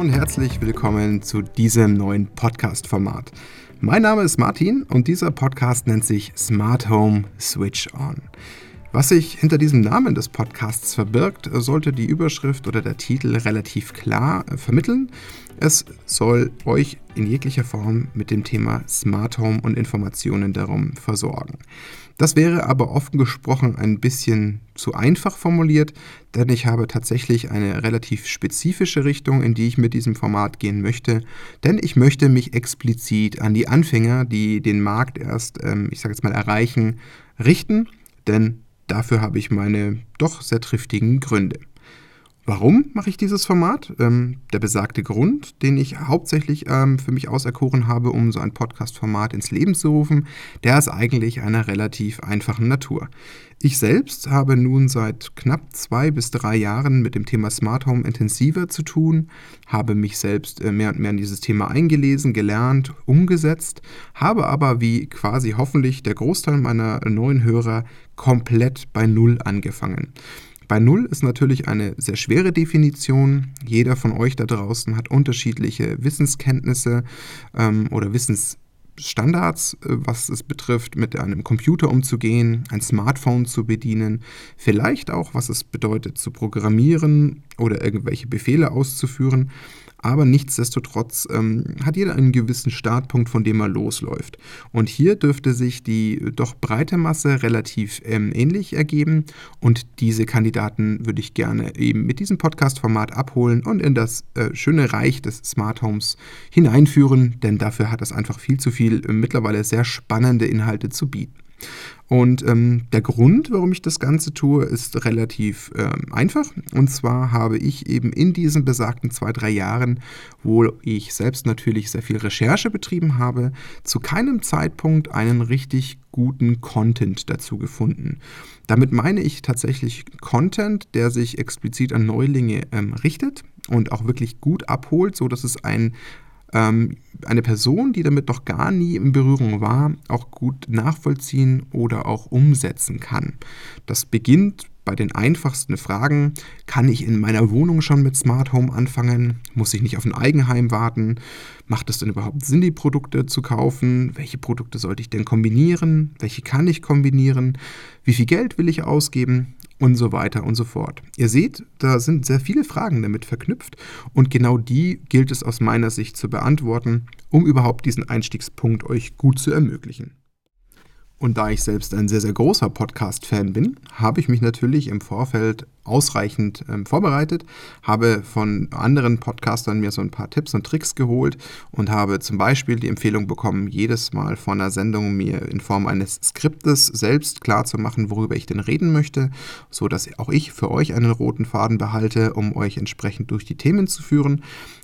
und herzlich willkommen zu diesem neuen Podcast-Format. Mein Name ist Martin und dieser Podcast nennt sich Smart Home Switch On. Was sich hinter diesem Namen des Podcasts verbirgt, sollte die Überschrift oder der Titel relativ klar äh, vermitteln. Es soll euch in jeglicher Form mit dem Thema Smart Home und Informationen darum versorgen. Das wäre aber offen gesprochen ein bisschen zu einfach formuliert, denn ich habe tatsächlich eine relativ spezifische Richtung, in die ich mit diesem Format gehen möchte. Denn ich möchte mich explizit an die Anfänger, die den Markt erst, ähm, ich sage jetzt mal, erreichen, richten. Denn Dafür habe ich meine doch sehr triftigen Gründe. Warum mache ich dieses Format? Ähm, der besagte Grund, den ich hauptsächlich ähm, für mich auserkoren habe, um so ein Podcast-Format ins Leben zu rufen, der ist eigentlich einer relativ einfachen Natur. Ich selbst habe nun seit knapp zwei bis drei Jahren mit dem Thema Smart Home intensiver zu tun, habe mich selbst äh, mehr und mehr in dieses Thema eingelesen, gelernt, umgesetzt, habe aber wie quasi hoffentlich der Großteil meiner neuen Hörer komplett bei Null angefangen. Bei Null ist natürlich eine sehr schwere Definition. Jeder von euch da draußen hat unterschiedliche Wissenskenntnisse ähm, oder Wissensstandards, äh, was es betrifft, mit einem Computer umzugehen, ein Smartphone zu bedienen, vielleicht auch, was es bedeutet, zu programmieren oder irgendwelche Befehle auszuführen aber nichtsdestotrotz ähm, hat jeder einen gewissen Startpunkt, von dem er losläuft. Und hier dürfte sich die doch breite Masse relativ ähm, ähnlich ergeben und diese Kandidaten würde ich gerne eben mit diesem Podcast-Format abholen und in das äh, schöne Reich des Smart Homes hineinführen, denn dafür hat es einfach viel zu viel äh, mittlerweile sehr spannende Inhalte zu bieten. Und ähm, der Grund, warum ich das Ganze tue, ist relativ ähm, einfach. Und zwar habe ich eben in diesen besagten zwei, drei Jahren, wo ich selbst natürlich sehr viel Recherche betrieben habe, zu keinem Zeitpunkt einen richtig guten Content dazu gefunden. Damit meine ich tatsächlich Content, der sich explizit an Neulinge ähm, richtet und auch wirklich gut abholt, so dass es ein ähm, eine Person, die damit noch gar nie in Berührung war, auch gut nachvollziehen oder auch umsetzen kann. Das beginnt bei den einfachsten Fragen. Kann ich in meiner Wohnung schon mit Smart Home anfangen? Muss ich nicht auf ein Eigenheim warten? Macht es denn überhaupt Sinn, die Produkte zu kaufen? Welche Produkte sollte ich denn kombinieren? Welche kann ich kombinieren? Wie viel Geld will ich ausgeben? Und so weiter und so fort. Ihr seht, da sind sehr viele Fragen damit verknüpft und genau die gilt es aus meiner Sicht zu beantworten, um überhaupt diesen Einstiegspunkt euch gut zu ermöglichen. Und da ich selbst ein sehr, sehr großer Podcast-Fan bin, habe ich mich natürlich im Vorfeld ausreichend ähm, vorbereitet, habe von anderen Podcastern mir so ein paar Tipps und Tricks geholt und habe zum Beispiel die Empfehlung bekommen, jedes Mal vor einer Sendung mir in Form eines Skriptes selbst klar zu machen, worüber ich denn reden möchte, so dass auch ich für euch einen roten Faden behalte, um euch entsprechend durch die Themen zu führen.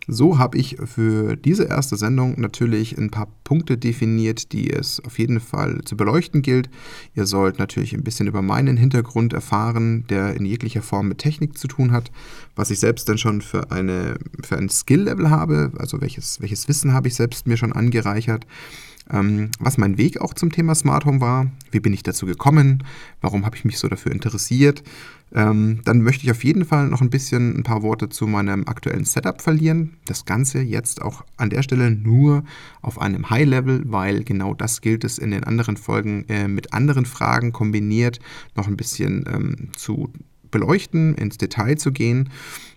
So habe ich für diese erste Sendung natürlich ein paar Punkte definiert, die es auf jeden Fall zu beleuchten gilt. Ihr sollt natürlich ein bisschen über meinen Hintergrund erfahren, der in jeglicher Form mit Technik zu tun hat, was ich selbst dann schon für, eine, für ein Skill-Level habe, also welches, welches Wissen habe ich selbst mir schon angereichert ähm, was mein Weg auch zum Thema Smart Home war, wie bin ich dazu gekommen, warum habe ich mich so dafür interessiert. Ähm, dann möchte ich auf jeden Fall noch ein bisschen ein paar Worte zu meinem aktuellen Setup verlieren. Das Ganze jetzt auch an der Stelle nur auf einem High-Level, weil genau das gilt es in den anderen Folgen äh, mit anderen Fragen kombiniert noch ein bisschen ähm, zu beleuchten, ins Detail zu gehen.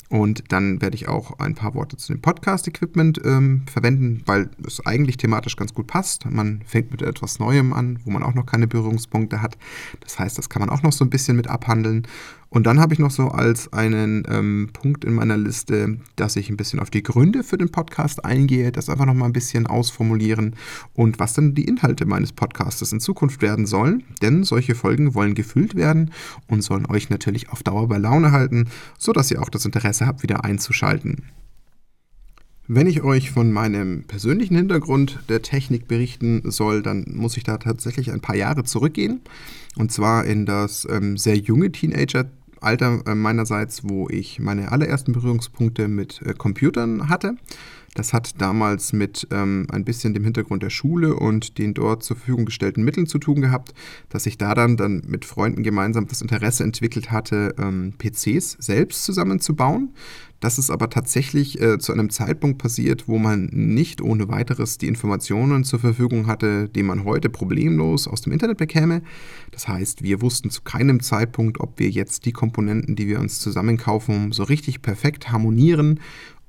Und dann werde ich auch ein paar Worte zu dem Podcast-Equipment ähm, verwenden, weil es eigentlich thematisch ganz gut passt. Man fängt mit etwas Neuem an, wo man auch noch keine Berührungspunkte hat. Das heißt, das kann man auch noch so ein bisschen mit abhandeln. Und dann habe ich noch so als einen ähm, Punkt in meiner Liste, dass ich ein bisschen auf die Gründe für den Podcast eingehe, das einfach noch mal ein bisschen ausformulieren und was dann die Inhalte meines Podcasts in Zukunft werden sollen. Denn solche Folgen wollen gefüllt werden und sollen euch natürlich auf Dauer bei Laune halten, sodass ihr auch das Interesse habt, wieder einzuschalten. Wenn ich euch von meinem persönlichen Hintergrund der Technik berichten soll, dann muss ich da tatsächlich ein paar Jahre zurückgehen. Und zwar in das ähm, sehr junge Teenager Alter äh, meinerseits, wo ich meine allerersten Berührungspunkte mit äh, Computern hatte. Das hat damals mit ähm, ein bisschen dem Hintergrund der Schule und den dort zur Verfügung gestellten Mitteln zu tun gehabt, dass ich da dann, dann mit Freunden gemeinsam das Interesse entwickelt hatte, ähm, PCs selbst zusammenzubauen. Das ist aber tatsächlich äh, zu einem Zeitpunkt passiert, wo man nicht ohne weiteres die Informationen zur Verfügung hatte, die man heute problemlos aus dem Internet bekäme. Das heißt, wir wussten zu keinem Zeitpunkt, ob wir jetzt die Komponenten, die wir uns zusammenkaufen, so richtig perfekt harmonieren,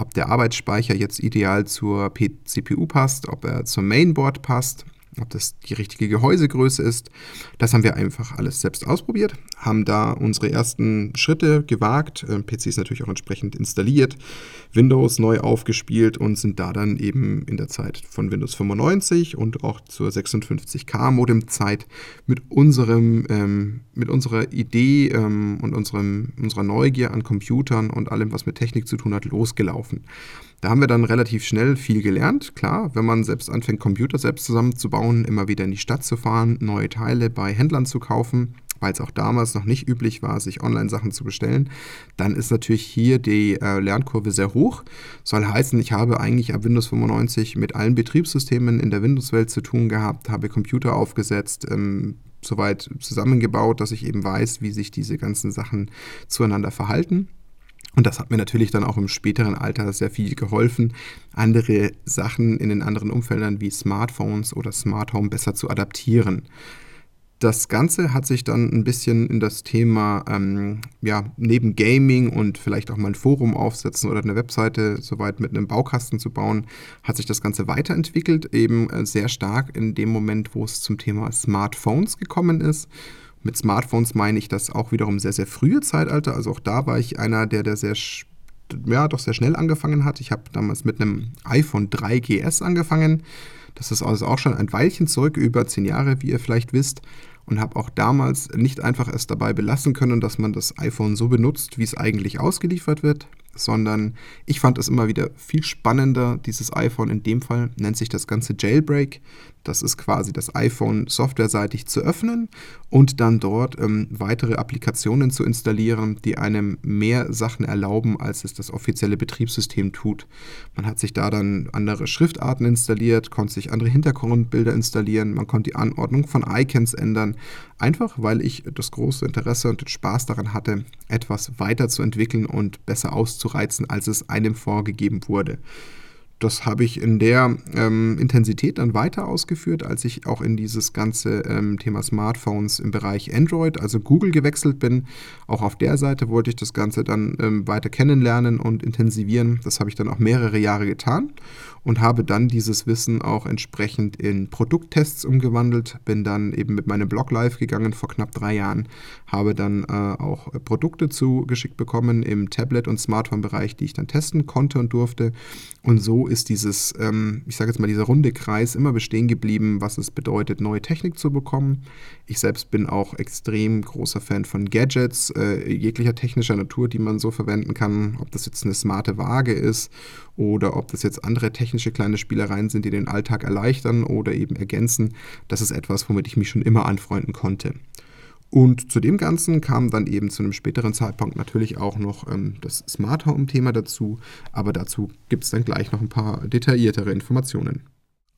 ob der Arbeitsspeicher jetzt ideal zur CPU passt, ob er zum Mainboard passt ob das die richtige Gehäusegröße ist. Das haben wir einfach alles selbst ausprobiert, haben da unsere ersten Schritte gewagt, äh, PC ist natürlich auch entsprechend installiert, Windows neu aufgespielt und sind da dann eben in der Zeit von Windows 95 und auch zur 56K Modemzeit mit ähm, mit unserer Idee ähm, und unserem, unserer Neugier an Computern und allem, was mit Technik zu tun hat, losgelaufen. Da haben wir dann relativ schnell viel gelernt. Klar, wenn man selbst anfängt, Computer selbst zusammenzubauen, immer wieder in die Stadt zu fahren, neue Teile bei Händlern zu kaufen, weil es auch damals noch nicht üblich war, sich Online-Sachen zu bestellen, dann ist natürlich hier die äh, Lernkurve sehr hoch. Soll heißen, ich habe eigentlich ab Windows 95 mit allen Betriebssystemen in der Windows-Welt zu tun gehabt, habe Computer aufgesetzt, ähm, soweit zusammengebaut, dass ich eben weiß, wie sich diese ganzen Sachen zueinander verhalten. Und das hat mir natürlich dann auch im späteren Alter sehr viel geholfen, andere Sachen in den anderen Umfeldern wie Smartphones oder Smart Home besser zu adaptieren. Das Ganze hat sich dann ein bisschen in das Thema, ähm, ja, neben Gaming und vielleicht auch mal ein Forum aufsetzen oder eine Webseite soweit mit einem Baukasten zu bauen, hat sich das Ganze weiterentwickelt, eben äh, sehr stark in dem Moment, wo es zum Thema Smartphones gekommen ist mit Smartphones meine ich das auch wiederum sehr, sehr frühe Zeitalter. Also auch da war ich einer, der, der sehr, ja, doch sehr schnell angefangen hat. Ich habe damals mit einem iPhone 3GS angefangen. Das ist also auch schon ein Weilchen zurück, über zehn Jahre, wie ihr vielleicht wisst. Und habe auch damals nicht einfach erst dabei belassen können, dass man das iPhone so benutzt, wie es eigentlich ausgeliefert wird, sondern ich fand es immer wieder viel spannender. Dieses iPhone in dem Fall nennt sich das Ganze Jailbreak. Das ist quasi das iPhone softwareseitig zu öffnen und dann dort ähm, weitere Applikationen zu installieren, die einem mehr Sachen erlauben, als es das offizielle Betriebssystem tut. Man hat sich da dann andere Schriftarten installiert, konnte sich andere Hintergrundbilder installieren, man konnte die Anordnung von Icons ändern, einfach weil ich das große Interesse und den Spaß daran hatte, etwas weiterzuentwickeln und besser auszureizen, als es einem vorgegeben wurde das habe ich in der ähm, Intensität dann weiter ausgeführt, als ich auch in dieses ganze ähm, Thema Smartphones im Bereich Android, also Google gewechselt bin. Auch auf der Seite wollte ich das Ganze dann ähm, weiter kennenlernen und intensivieren. Das habe ich dann auch mehrere Jahre getan und habe dann dieses Wissen auch entsprechend in Produkttests umgewandelt. Bin dann eben mit meinem Blog live gegangen vor knapp drei Jahren, habe dann äh, auch Produkte zugeschickt bekommen im Tablet- und Smartphone-Bereich, die ich dann testen konnte und durfte. Und so ist dieses, ähm, ich sage jetzt mal, dieser runde Kreis immer bestehen geblieben, was es bedeutet, neue Technik zu bekommen. Ich selbst bin auch extrem großer Fan von Gadgets, äh, jeglicher technischer Natur, die man so verwenden kann, ob das jetzt eine smarte Waage ist oder ob das jetzt andere technische kleine Spielereien sind, die den Alltag erleichtern oder eben ergänzen. Das ist etwas, womit ich mich schon immer anfreunden konnte. Und zu dem Ganzen kam dann eben zu einem späteren Zeitpunkt natürlich auch noch ähm, das Smart Home-Thema dazu, aber dazu gibt es dann gleich noch ein paar detailliertere Informationen.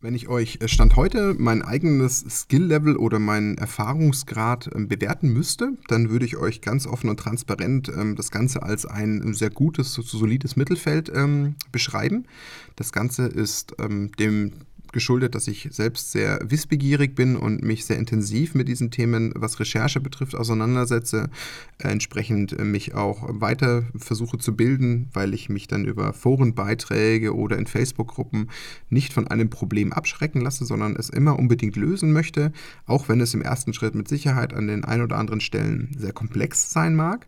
Wenn ich euch äh, Stand heute mein eigenes Skill-Level oder meinen Erfahrungsgrad ähm, bewerten müsste, dann würde ich euch ganz offen und transparent ähm, das Ganze als ein sehr gutes, solides Mittelfeld ähm, beschreiben. Das Ganze ist dem geschuldet, dass ich selbst sehr wissbegierig bin und mich sehr intensiv mit diesen Themen, was Recherche betrifft, auseinandersetze. Äh, entsprechend äh, mich auch weiter versuche zu bilden, weil ich mich dann über Forenbeiträge oder in Facebook-Gruppen nicht von einem Problem abschrecken lasse, sondern es immer unbedingt lösen möchte, auch wenn es im ersten Schritt mit Sicherheit an den ein oder anderen Stellen sehr komplex sein mag.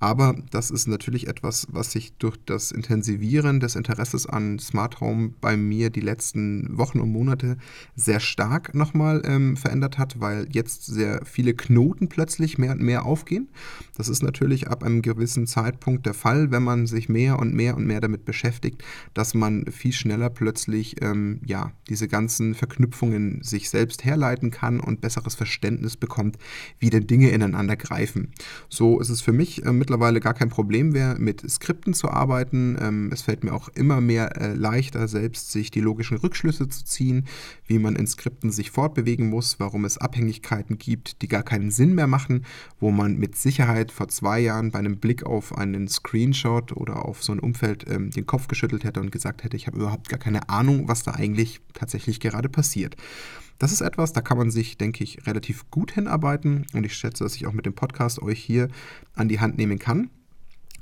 Aber das ist natürlich etwas, was sich durch das Intensivieren des Interesses an Smart Home bei mir die letzten Wochen und Monate sehr stark nochmal ähm, verändert hat, weil jetzt sehr viele Knoten plötzlich mehr und mehr aufgehen. Das ist natürlich ab einem gewissen Zeitpunkt der Fall, wenn man sich mehr und mehr und mehr damit beschäftigt, dass man viel schneller plötzlich ähm, ja, diese ganzen Verknüpfungen sich selbst herleiten kann und besseres Verständnis bekommt, wie denn Dinge ineinander greifen. So ist es für mich äh, mittlerweile gar kein Problem mehr, mit Skripten zu arbeiten. Ähm, es fällt mir auch immer mehr äh, leichter, selbst sich die logischen Rückschlüsse zu ziehen, wie man in Skripten sich fortbewegen muss, warum es Abhängigkeiten gibt, die gar keinen Sinn mehr machen, wo man mit Sicherheit vor zwei Jahren bei einem Blick auf einen Screenshot oder auf so ein Umfeld ähm, den Kopf geschüttelt hätte und gesagt hätte, ich habe überhaupt gar keine Ahnung, was da eigentlich tatsächlich gerade passiert. Das ist etwas, da kann man sich, denke ich, relativ gut hinarbeiten und ich schätze, dass ich auch mit dem Podcast euch hier an die Hand nehmen kann.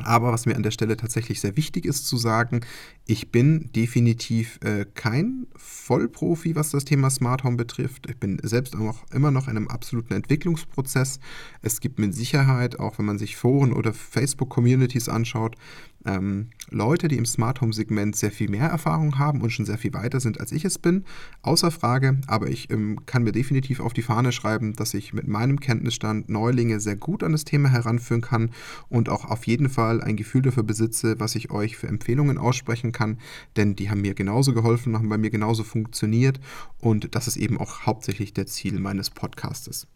Aber was mir an der Stelle tatsächlich sehr wichtig ist zu sagen, ich bin definitiv äh, kein Vollprofi, was das Thema Smart Home betrifft. Ich bin selbst auch immer noch in einem absoluten Entwicklungsprozess. Es gibt mit Sicherheit, auch wenn man sich Foren oder Facebook-Communities anschaut, ähm, Leute, die im Smart Home Segment sehr viel mehr Erfahrung haben und schon sehr viel weiter sind, als ich es bin, außer Frage. Aber ich ähm, kann mir definitiv auf die Fahne schreiben, dass ich mit meinem Kenntnisstand Neulinge sehr gut an das Thema heranführen kann und auch auf jeden Fall ein Gefühl dafür besitze, was ich euch für Empfehlungen aussprechen kann, denn die haben mir genauso geholfen, haben bei mir genauso funktioniert und das ist eben auch hauptsächlich der Ziel meines Podcastes.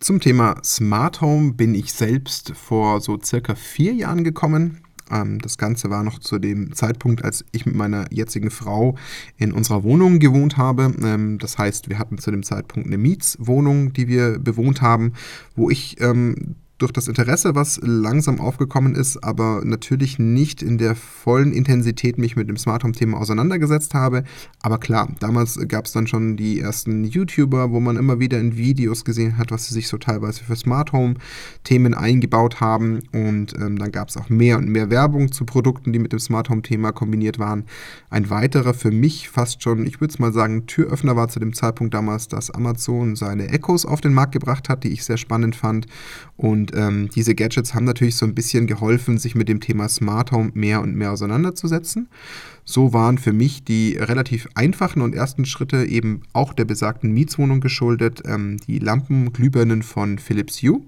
Zum Thema Smart Home bin ich selbst vor so circa vier Jahren gekommen. Ähm, das Ganze war noch zu dem Zeitpunkt, als ich mit meiner jetzigen Frau in unserer Wohnung gewohnt habe. Ähm, das heißt, wir hatten zu dem Zeitpunkt eine Mietswohnung, die wir bewohnt haben, wo ich ähm, durch das Interesse, was langsam aufgekommen ist, aber natürlich nicht in der vollen Intensität mich mit dem Smart Home-Thema auseinandergesetzt habe. Aber klar, damals gab es dann schon die ersten YouTuber, wo man immer wieder in Videos gesehen hat, was sie sich so teilweise für Smart Home-Themen eingebaut haben. Und ähm, dann gab es auch mehr und mehr Werbung zu Produkten, die mit dem Smart Home-Thema kombiniert waren. Ein weiterer für mich fast schon, ich würde es mal sagen, Türöffner war zu dem Zeitpunkt damals, dass Amazon seine Echos auf den Markt gebracht hat, die ich sehr spannend fand. Und und ähm, diese Gadgets haben natürlich so ein bisschen geholfen, sich mit dem Thema Smart Home mehr und mehr auseinanderzusetzen. So waren für mich die relativ einfachen und ersten Schritte eben auch der besagten Mietswohnung geschuldet, ähm, die Lampenglühbirnen von Philips Hue,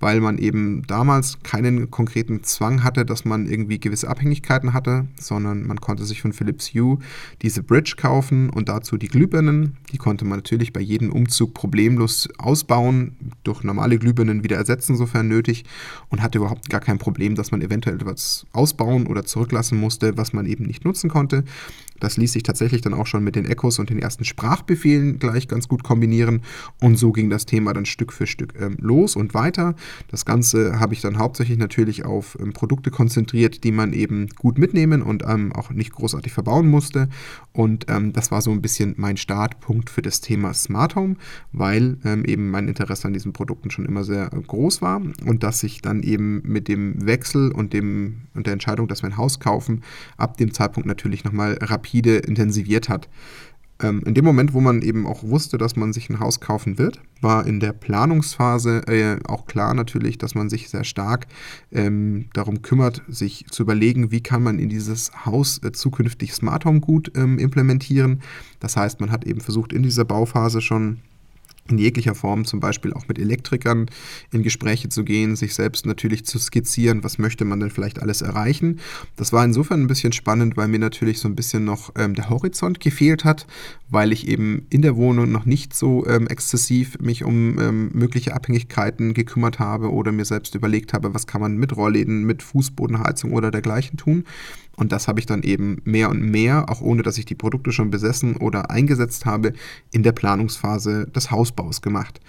weil man eben damals keinen konkreten Zwang hatte, dass man irgendwie gewisse Abhängigkeiten hatte, sondern man konnte sich von Philips Hue diese Bridge kaufen und dazu die Glühbirnen. Die konnte man natürlich bei jedem Umzug problemlos ausbauen, durch normale Glühbirnen wieder ersetzen, sofern nötig, und hatte überhaupt gar kein Problem, dass man eventuell etwas ausbauen oder zurücklassen musste, was man eben nicht nutzen konnte. Das ließ sich tatsächlich dann auch schon mit den Echos und den ersten Sprachbefehlen gleich ganz gut kombinieren. Und so ging das Thema dann Stück für Stück ähm, los und weiter. Das Ganze habe ich dann hauptsächlich natürlich auf ähm, Produkte konzentriert, die man eben gut mitnehmen und ähm, auch nicht großartig verbauen musste. Und ähm, das war so ein bisschen mein Startpunkt für das Thema Smart Home, weil ähm, eben mein Interesse an diesen Produkten schon immer sehr äh, groß war und dass ich dann eben mit dem Wechsel und, dem, und der Entscheidung, dass wir ein Haus kaufen, ab dem Zeitpunkt natürlich nochmal rapide intensiviert hat. Ähm, in dem Moment, wo man eben auch wusste, dass man sich ein Haus kaufen wird, war in der Planungsphase äh, auch klar natürlich, dass man sich sehr stark ähm, darum kümmert, sich zu überlegen, wie kann man in dieses Haus äh, zukünftig Smart Home gut ähm, implementieren. Das heißt, man hat eben versucht, in dieser Bauphase schon in jeglicher Form, zum Beispiel auch mit Elektrikern in Gespräche zu gehen, sich selbst natürlich zu skizzieren, was möchte man denn vielleicht alles erreichen. Das war insofern ein bisschen spannend, weil mir natürlich so ein bisschen noch ähm, der Horizont gefehlt hat, weil ich eben in der Wohnung noch nicht so ähm, exzessiv mich um ähm, mögliche Abhängigkeiten gekümmert habe oder mir selbst überlegt habe, was kann man mit Rollläden, mit Fußbodenheizung oder dergleichen tun. Und das habe ich dann eben mehr und mehr, auch ohne dass ich die Produkte schon besessen oder eingesetzt habe, in der Planungsphase des Hausbaus gemacht.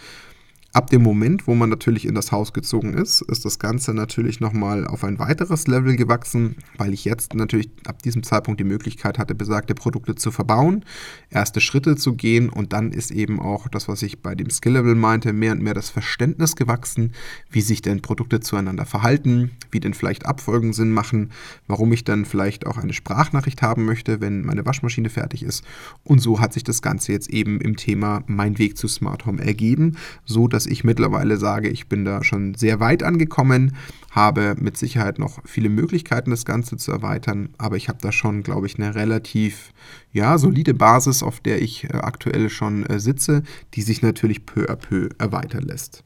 Ab dem Moment, wo man natürlich in das Haus gezogen ist, ist das Ganze natürlich nochmal auf ein weiteres Level gewachsen, weil ich jetzt natürlich ab diesem Zeitpunkt die Möglichkeit hatte, besagte Produkte zu verbauen, erste Schritte zu gehen und dann ist eben auch das, was ich bei dem Skill-Level meinte, mehr und mehr das Verständnis gewachsen, wie sich denn Produkte zueinander verhalten, wie denn vielleicht Abfolgen Sinn machen, warum ich dann vielleicht auch eine Sprachnachricht haben möchte, wenn meine Waschmaschine fertig ist. Und so hat sich das Ganze jetzt eben im Thema Mein Weg zu Smart Home ergeben, so dass ich mittlerweile sage, ich bin da schon sehr weit angekommen, habe mit Sicherheit noch viele Möglichkeiten, das Ganze zu erweitern, aber ich habe da schon, glaube ich, eine relativ ja, solide Basis, auf der ich äh, aktuell schon äh, sitze, die sich natürlich peu à peu erweitern lässt.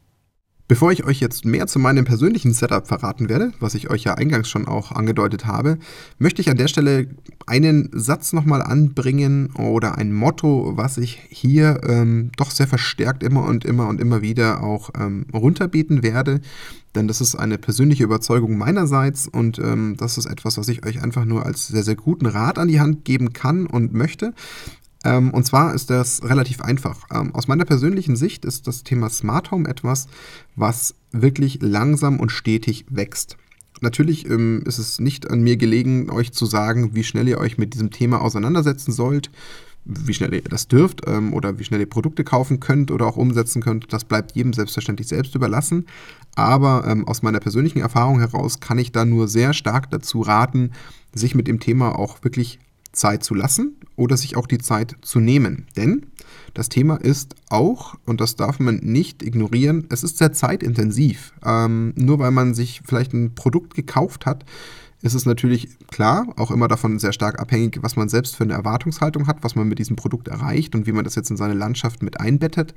Bevor ich euch jetzt mehr zu meinem persönlichen Setup verraten werde, was ich euch ja eingangs schon auch angedeutet habe, möchte ich an der Stelle einen Satz nochmal anbringen oder ein Motto, was ich hier ähm, doch sehr verstärkt immer und immer und immer wieder auch ähm, runterbeten werde. Denn das ist eine persönliche Überzeugung meinerseits und ähm, das ist etwas, was ich euch einfach nur als sehr, sehr guten Rat an die Hand geben kann und möchte. Ähm, und zwar ist das relativ einfach. Ähm, aus meiner persönlichen Sicht ist das Thema Smart Home etwas, was wirklich langsam und stetig wächst. Natürlich ähm, ist es nicht an mir gelegen, euch zu sagen, wie schnell ihr euch mit diesem Thema auseinandersetzen sollt, wie schnell ihr das dürft ähm, oder wie schnell ihr Produkte kaufen könnt oder auch umsetzen könnt. Das bleibt jedem selbstverständlich selbst überlassen. Aber ähm, aus meiner persönlichen Erfahrung heraus kann ich da nur sehr stark dazu raten, sich mit dem Thema auch wirklich Zeit zu lassen oder sich auch die Zeit zu nehmen. Denn das Thema ist auch, und das darf man nicht ignorieren, es ist sehr zeitintensiv. Ähm, nur weil man sich vielleicht ein Produkt gekauft hat, ist es natürlich klar, auch immer davon sehr stark abhängig, was man selbst für eine Erwartungshaltung hat, was man mit diesem Produkt erreicht und wie man das jetzt in seine Landschaft mit einbettet.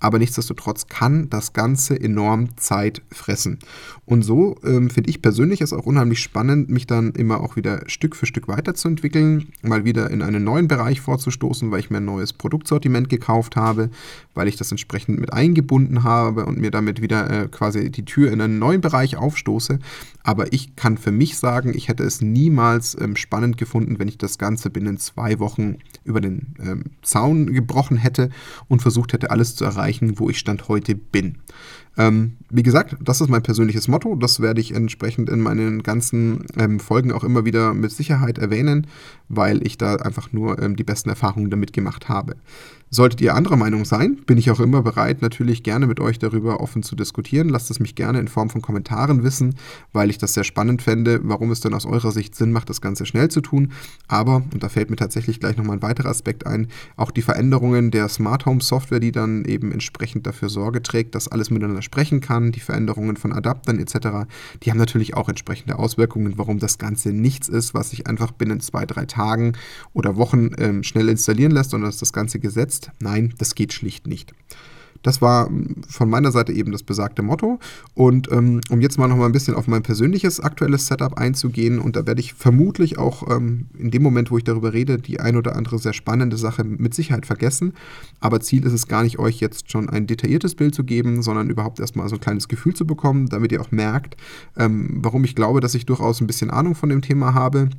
Aber nichtsdestotrotz kann das Ganze enorm Zeit fressen. Und so ähm, finde ich persönlich es auch unheimlich spannend, mich dann immer auch wieder Stück für Stück weiterzuentwickeln, mal wieder in einen neuen Bereich vorzustoßen, weil ich mir ein neues Produktsortiment gekauft habe, weil ich das entsprechend mit eingebunden habe und mir damit wieder äh, quasi die Tür in einen neuen Bereich aufstoße. Aber ich kann für mich sagen, sagen, ich hätte es niemals ähm, spannend gefunden, wenn ich das Ganze binnen zwei Wochen über den ähm, Zaun gebrochen hätte und versucht hätte, alles zu erreichen, wo ich Stand heute bin. Ähm, wie gesagt, das ist mein persönliches Motto. Das werde ich entsprechend in meinen ganzen ähm, Folgen auch immer wieder mit Sicherheit erwähnen, weil ich da einfach nur ähm, die besten Erfahrungen damit gemacht habe. Solltet ihr anderer Meinung sein, bin ich auch immer bereit, natürlich gerne mit euch darüber offen zu diskutieren. Lasst es mich gerne in Form von Kommentaren wissen, weil ich das sehr spannend fände, warum es dann aus eurer Sicht Sinn macht, das Ganze schnell zu tun. Aber, und da fällt mir tatsächlich gleich nochmal ein weiterer Aspekt ein, auch die Veränderungen der Smart Home Software, die dann eben entsprechend dafür Sorge trägt, dass alles miteinander sprechen kann, die Veränderungen von Adaptern etc., die haben natürlich auch entsprechende Auswirkungen, warum das Ganze nichts ist, was sich einfach binnen zwei, drei Tagen oder Wochen ähm, schnell installieren lässt, sondern dass das Ganze gesetzt. Nein, das geht schlicht nicht. Das war ähm, von meiner Seite eben das besagte Motto. Und ähm, um jetzt mal noch mal ein bisschen auf mein persönliches aktuelles Setup einzugehen, und da werde ich vermutlich auch ähm, in dem Moment, wo ich darüber rede, die ein oder andere sehr spannende Sache mit Sicherheit vergessen. Aber Ziel ist es gar nicht, euch jetzt schon ein detailliertes Bild zu geben, sondern überhaupt erstmal so ein kleines Gefühl zu bekommen, damit ihr auch merkt, ähm, warum ich glaube, dass ich durchaus ein bisschen Ahnung von dem Thema habe.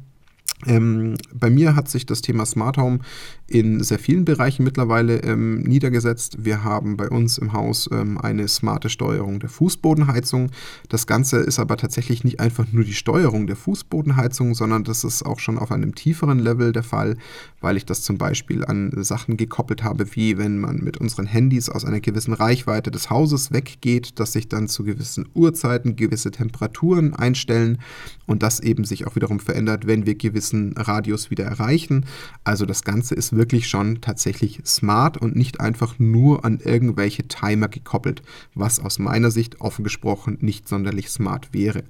Ähm, bei mir hat sich das Thema Smart Home in sehr vielen Bereichen mittlerweile ähm, niedergesetzt. Wir haben bei uns im Haus ähm, eine smarte Steuerung der Fußbodenheizung. Das Ganze ist aber tatsächlich nicht einfach nur die Steuerung der Fußbodenheizung, sondern das ist auch schon auf einem tieferen Level der Fall, weil ich das zum Beispiel an Sachen gekoppelt habe, wie wenn man mit unseren Handys aus einer gewissen Reichweite des Hauses weggeht, dass sich dann zu gewissen Uhrzeiten gewisse Temperaturen einstellen und das eben sich auch wiederum verändert, wenn wir gewissen Radius wieder erreichen. Also das Ganze ist wirklich schon tatsächlich smart und nicht einfach nur an irgendwelche Timer gekoppelt, was aus meiner Sicht offen gesprochen nicht sonderlich smart wäre.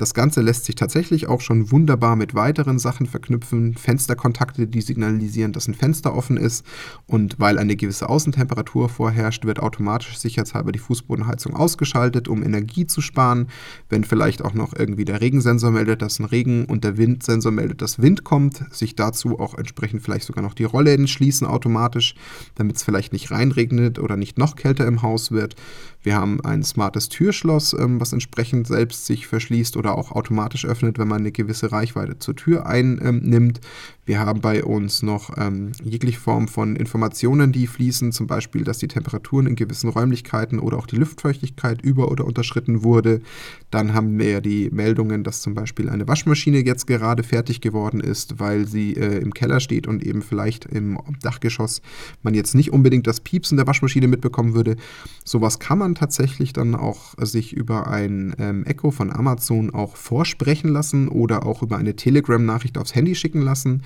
Das Ganze lässt sich tatsächlich auch schon wunderbar mit weiteren Sachen verknüpfen. Fensterkontakte, die signalisieren, dass ein Fenster offen ist. Und weil eine gewisse Außentemperatur vorherrscht, wird automatisch sicherheitshalber die Fußbodenheizung ausgeschaltet, um Energie zu sparen. Wenn vielleicht auch noch irgendwie der Regensensor meldet, dass ein Regen und der Windsensor meldet, dass Wind kommt, sich dazu auch entsprechend vielleicht sogar noch die Rollläden schließen automatisch, damit es vielleicht nicht reinregnet oder nicht noch kälter im Haus wird. Wir haben ein smartes Türschloss, ähm, was entsprechend selbst sich verschließt oder auch automatisch öffnet, wenn man eine gewisse Reichweite zur Tür einnimmt. Wir haben bei uns noch ähm, jegliche Form von Informationen, die fließen, zum Beispiel, dass die Temperaturen in gewissen Räumlichkeiten oder auch die Luftfeuchtigkeit über- oder unterschritten wurde. Dann haben wir die Meldungen, dass zum Beispiel eine Waschmaschine jetzt gerade fertig geworden ist, weil sie äh, im Keller steht und eben vielleicht im Dachgeschoss man jetzt nicht unbedingt das Piepsen der Waschmaschine mitbekommen würde. Sowas kann man tatsächlich dann auch sich über ein ähm, Echo von Amazon auch vorsprechen lassen oder auch über eine Telegram-Nachricht aufs Handy schicken lassen.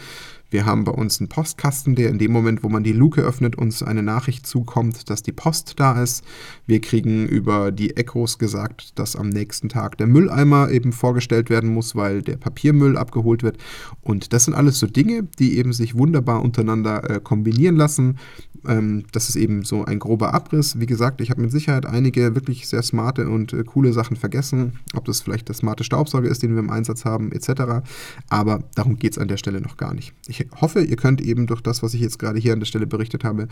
Wir haben bei uns einen Postkasten, der in dem Moment, wo man die Luke öffnet, uns eine Nachricht zukommt, dass die Post da ist. Wir kriegen über die Echos gesagt, dass am nächsten Tag der Mülleimer eben vorgestellt werden muss, weil der Papiermüll abgeholt wird. Und das sind alles so Dinge, die eben sich wunderbar untereinander äh, kombinieren lassen. Ähm, das ist eben so ein grober Abriss. Wie gesagt, ich habe mit Sicherheit einige wirklich sehr smarte und äh, coole Sachen vergessen. Ob das vielleicht der smarte Staubsauger ist, den wir im Einsatz haben, etc. Aber darum geht es an der Stelle noch gar nicht. Ich hoffe, ihr könnt eben durch das, was ich jetzt gerade hier an der Stelle berichtet habe,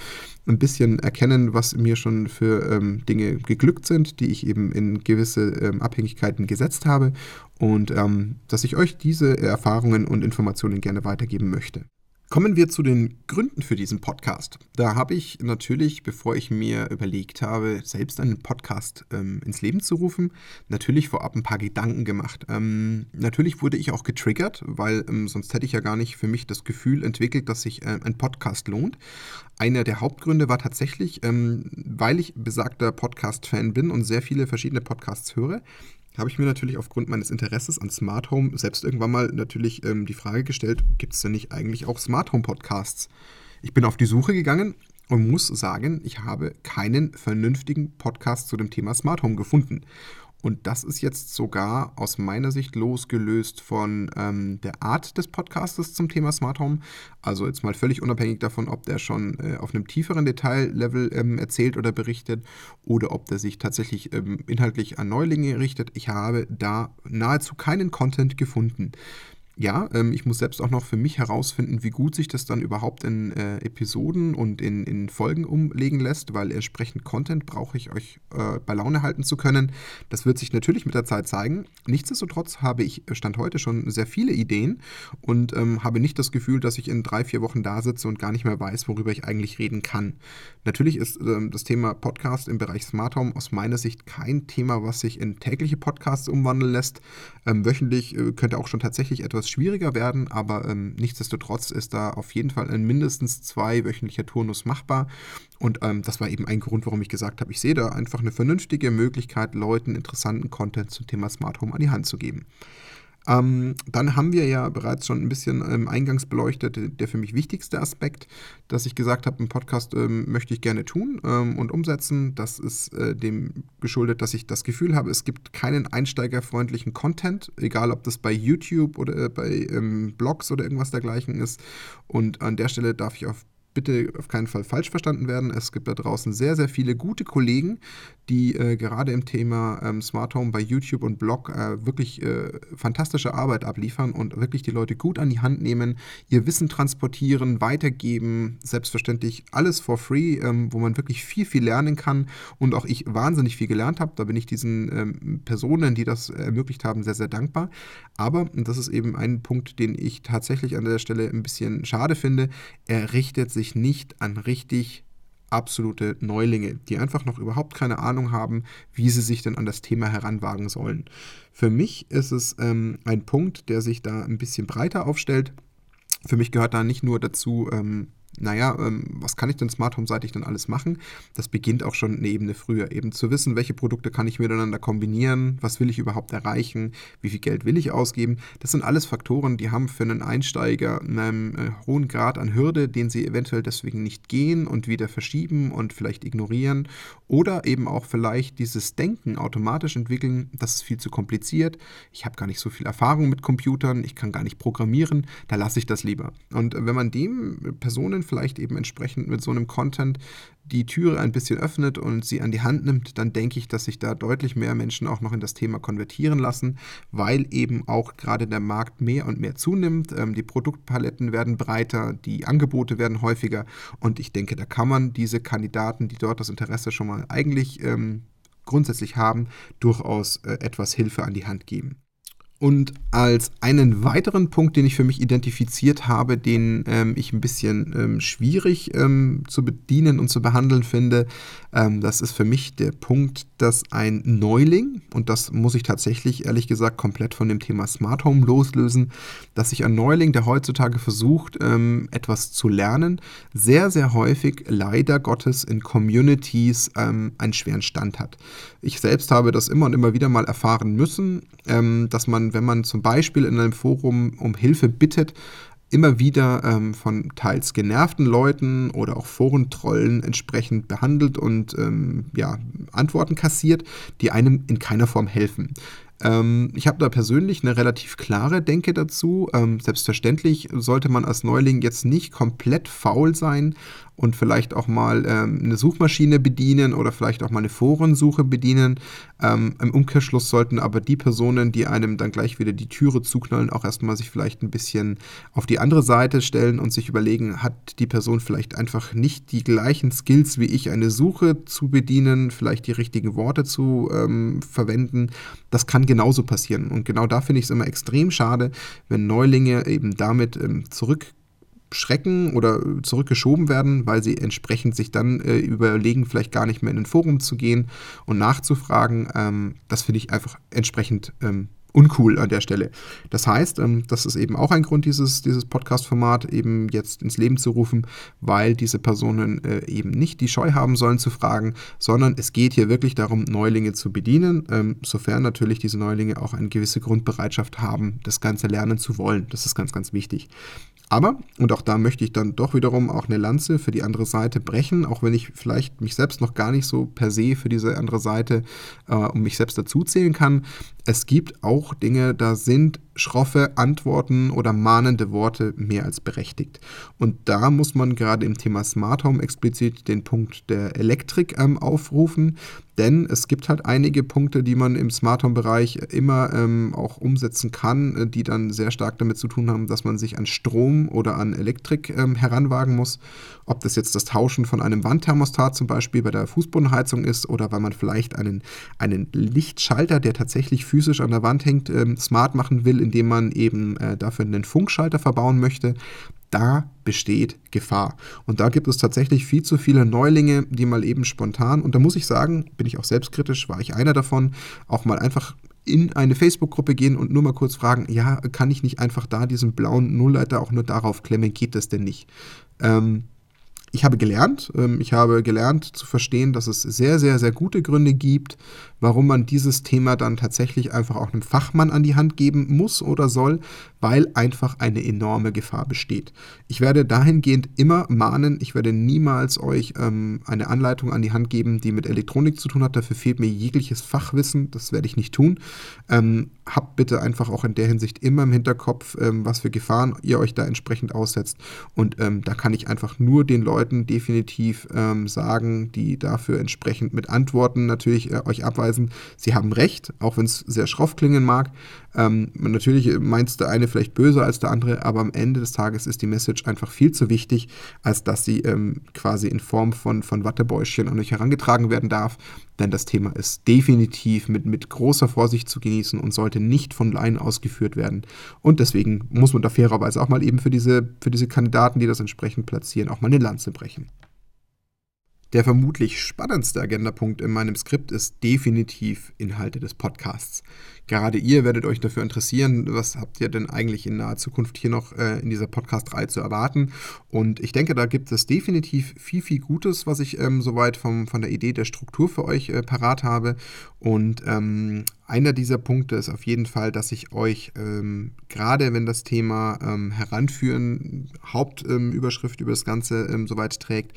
ein bisschen erkennen, was mir schon für ähm, Dinge geglückt sind, die ich eben in gewisse ähm, Abhängigkeiten gesetzt habe und ähm, dass ich euch diese Erfahrungen und Informationen gerne weitergeben möchte. Kommen wir zu den Gründen für diesen Podcast. Da habe ich natürlich, bevor ich mir überlegt habe, selbst einen Podcast ähm, ins Leben zu rufen, natürlich vorab ein paar Gedanken gemacht. Ähm, natürlich wurde ich auch getriggert, weil ähm, sonst hätte ich ja gar nicht für mich das Gefühl entwickelt, dass sich äh, ein Podcast lohnt. Einer der Hauptgründe war tatsächlich, ähm, weil ich besagter Podcast-Fan bin und sehr viele verschiedene Podcasts höre, habe ich mir natürlich aufgrund meines Interesses an Smart Home selbst irgendwann mal natürlich ähm, die Frage gestellt, gibt es denn nicht eigentlich auch Smart Home Podcasts? Ich bin auf die Suche gegangen und muss sagen, ich habe keinen vernünftigen Podcast zu dem Thema Smart Home gefunden. Und das ist jetzt sogar aus meiner Sicht losgelöst von ähm, der Art des Podcastes zum Thema Smart Home. Also jetzt mal völlig unabhängig davon, ob der schon äh, auf einem tieferen Detaillevel ähm, erzählt oder berichtet oder ob der sich tatsächlich ähm, inhaltlich an Neulinge richtet. Ich habe da nahezu keinen Content gefunden ja, ähm, ich muss selbst auch noch für mich herausfinden, wie gut sich das dann überhaupt in äh, Episoden und in, in, Folgen umlegen lässt, weil entsprechend Content brauche ich euch äh, bei Laune halten zu können. Das wird sich natürlich mit der Zeit zeigen. Nichtsdestotrotz habe ich äh, Stand heute schon sehr viele Ideen und ähm, habe nicht das Gefühl, dass ich in drei, vier Wochen da sitze und gar nicht mehr weiß, worüber ich eigentlich reden kann. Natürlich ist ähm, das Thema Podcast im Bereich Smart Home aus meiner Sicht kein Thema, was sich in tägliche Podcasts umwandeln lässt. Ähm, wöchentlich äh, könnte auch schon tatsächlich etwas etwas schwieriger werden, aber ähm, nichtsdestotrotz ist da auf jeden Fall ein mindestens zwei wöchentlicher Turnus machbar. Und ähm, das war eben ein Grund, warum ich gesagt habe, ich sehe da einfach eine vernünftige Möglichkeit, Leuten interessanten Content zum Thema Smart Home an die Hand zu geben. Ähm, dann haben wir ja bereits schon ein bisschen ähm, eingangs beleuchtet, der für mich wichtigste Aspekt, dass ich gesagt habe, einen Podcast ähm, möchte ich gerne tun ähm, und umsetzen. Das ist äh, dem geschuldet, dass ich das Gefühl habe, es gibt keinen einsteigerfreundlichen Content, egal ob das bei YouTube oder äh, bei ähm, Blogs oder irgendwas dergleichen ist. Und an der Stelle darf ich auf bitte auf keinen Fall falsch verstanden werden. Es gibt da draußen sehr, sehr viele gute Kollegen, die äh, gerade im Thema ähm, Smart Home bei YouTube und Blog äh, wirklich äh, fantastische Arbeit abliefern und wirklich die Leute gut an die Hand nehmen, ihr Wissen transportieren, weitergeben, selbstverständlich alles for free, ähm, wo man wirklich viel, viel lernen kann und auch ich wahnsinnig viel gelernt habe. Da bin ich diesen ähm, Personen, die das ermöglicht haben, sehr, sehr dankbar. Aber, und das ist eben ein Punkt, den ich tatsächlich an der Stelle ein bisschen schade finde, er richtet sich nicht an richtig absolute Neulinge, die einfach noch überhaupt keine Ahnung haben, wie sie sich denn an das Thema heranwagen sollen. Für mich ist es ähm, ein Punkt, der sich da ein bisschen breiter aufstellt. Für mich gehört da nicht nur dazu, ähm, naja, ähm, was kann ich denn Smart Home-seitig dann alles machen? Das beginnt auch schon eine Ebene früher. Eben zu wissen, welche Produkte kann ich miteinander kombinieren, was will ich überhaupt erreichen, wie viel Geld will ich ausgeben. Das sind alles Faktoren, die haben für einen Einsteiger einen äh, hohen Grad an Hürde, den sie eventuell deswegen nicht gehen und wieder verschieben und vielleicht ignorieren. Oder eben auch vielleicht dieses Denken automatisch entwickeln, das ist viel zu kompliziert. Ich habe gar nicht so viel Erfahrung mit Computern, ich kann gar nicht programmieren, da lasse ich das lieber. Und wenn man dem Personen Vielleicht eben entsprechend mit so einem Content die Türe ein bisschen öffnet und sie an die Hand nimmt, dann denke ich, dass sich da deutlich mehr Menschen auch noch in das Thema konvertieren lassen, weil eben auch gerade der Markt mehr und mehr zunimmt. Ähm, die Produktpaletten werden breiter, die Angebote werden häufiger und ich denke, da kann man diese Kandidaten, die dort das Interesse schon mal eigentlich ähm, grundsätzlich haben, durchaus äh, etwas Hilfe an die Hand geben. Und als einen weiteren Punkt, den ich für mich identifiziert habe, den ähm, ich ein bisschen ähm, schwierig ähm, zu bedienen und zu behandeln finde, ähm, das ist für mich der Punkt, dass ein Neuling, und das muss ich tatsächlich ehrlich gesagt komplett von dem Thema Smart Home loslösen, dass sich ein Neuling, der heutzutage versucht, ähm, etwas zu lernen, sehr, sehr häufig leider Gottes in Communities ähm, einen schweren Stand hat. Ich selbst habe das immer und immer wieder mal erfahren müssen, dass man wenn man zum Beispiel in einem Forum um Hilfe bittet, immer wieder ähm, von teils genervten Leuten oder auch Forentrollen entsprechend behandelt und ähm, ja, Antworten kassiert, die einem in keiner Form helfen. Ähm, ich habe da persönlich eine relativ klare Denke dazu. Ähm, selbstverständlich sollte man als Neuling jetzt nicht komplett faul sein und vielleicht auch mal ähm, eine Suchmaschine bedienen oder vielleicht auch mal eine Forensuche bedienen. Ähm, Im Umkehrschluss sollten aber die Personen, die einem dann gleich wieder die Türe zuknallen, auch erstmal sich vielleicht ein bisschen auf die andere Seite stellen und sich überlegen, hat die Person vielleicht einfach nicht die gleichen Skills wie ich, eine Suche zu bedienen, vielleicht die richtigen Worte zu ähm, verwenden. Das kann genauso passieren. Und genau da finde ich es immer extrem schade, wenn Neulinge eben damit ähm, zurück schrecken oder zurückgeschoben werden, weil sie entsprechend sich dann äh, überlegen, vielleicht gar nicht mehr in ein Forum zu gehen und nachzufragen. Ähm, das finde ich einfach entsprechend ähm, uncool an der Stelle. Das heißt, ähm, das ist eben auch ein Grund, dieses, dieses Podcast-Format eben jetzt ins Leben zu rufen, weil diese Personen äh, eben nicht die Scheu haben sollen zu fragen, sondern es geht hier wirklich darum, Neulinge zu bedienen, ähm, sofern natürlich diese Neulinge auch eine gewisse Grundbereitschaft haben, das Ganze lernen zu wollen. Das ist ganz, ganz wichtig. Aber, und auch da möchte ich dann doch wiederum auch eine Lanze für die andere Seite brechen, auch wenn ich vielleicht mich selbst noch gar nicht so per se für diese andere Seite äh, um mich selbst dazuzählen kann. Es gibt auch Dinge, da sind schroffe Antworten oder mahnende Worte mehr als berechtigt. Und da muss man gerade im Thema Smart Home explizit den Punkt der Elektrik ähm, aufrufen, denn es gibt halt einige Punkte, die man im Smart Home Bereich immer ähm, auch umsetzen kann, äh, die dann sehr stark damit zu tun haben, dass man sich an Strom oder an Elektrik ähm, heranwagen muss. Ob das jetzt das Tauschen von einem Wandthermostat zum Beispiel bei der Fußbodenheizung ist oder weil man vielleicht einen, einen Lichtschalter, der tatsächlich physisch an der Wand hängt, ähm, smart machen will, indem man eben äh, dafür einen Funkschalter verbauen möchte. Da besteht Gefahr. Und da gibt es tatsächlich viel zu viele Neulinge, die mal eben spontan, und da muss ich sagen, bin ich auch selbstkritisch, war ich einer davon, auch mal einfach in eine Facebook-Gruppe gehen und nur mal kurz fragen, ja, kann ich nicht einfach da diesen blauen Nullleiter auch nur darauf klemmen, geht das denn nicht? Ähm, ich habe gelernt, ähm, ich habe gelernt zu verstehen, dass es sehr, sehr, sehr gute Gründe gibt, warum man dieses Thema dann tatsächlich einfach auch einem Fachmann an die Hand geben muss oder soll, weil einfach eine enorme Gefahr besteht. Ich werde dahingehend immer mahnen, ich werde niemals euch ähm, eine Anleitung an die Hand geben, die mit Elektronik zu tun hat. Dafür fehlt mir jegliches Fachwissen, das werde ich nicht tun. Ähm, habt bitte einfach auch in der Hinsicht immer im Hinterkopf, ähm, was für Gefahren ihr euch da entsprechend aussetzt. Und ähm, da kann ich einfach nur den Leuten definitiv ähm, sagen, die dafür entsprechend mit Antworten natürlich äh, euch abweisen sie haben recht, auch wenn es sehr schroff klingen mag. Ähm, natürlich meint der eine vielleicht böser als der andere, aber am Ende des Tages ist die Message einfach viel zu wichtig, als dass sie ähm, quasi in Form von, von Wattebäuschen an euch herangetragen werden darf. Denn das Thema ist definitiv mit, mit großer Vorsicht zu genießen und sollte nicht von Laien ausgeführt werden. Und deswegen muss man da fairerweise auch mal eben für diese, für diese Kandidaten, die das entsprechend platzieren, auch mal eine Lanze brechen. Der vermutlich spannendste Agendapunkt in meinem Skript ist definitiv Inhalte des Podcasts. Gerade ihr werdet euch dafür interessieren, was habt ihr denn eigentlich in naher Zukunft hier noch äh, in dieser Podcast-Reihe zu erwarten. Und ich denke, da gibt es definitiv viel, viel Gutes, was ich ähm, soweit vom, von der Idee der Struktur für euch äh, parat habe. Und ähm, einer dieser Punkte ist auf jeden Fall, dass ich euch ähm, gerade, wenn das Thema ähm, Heranführen Hauptüberschrift über das Ganze ähm, soweit trägt,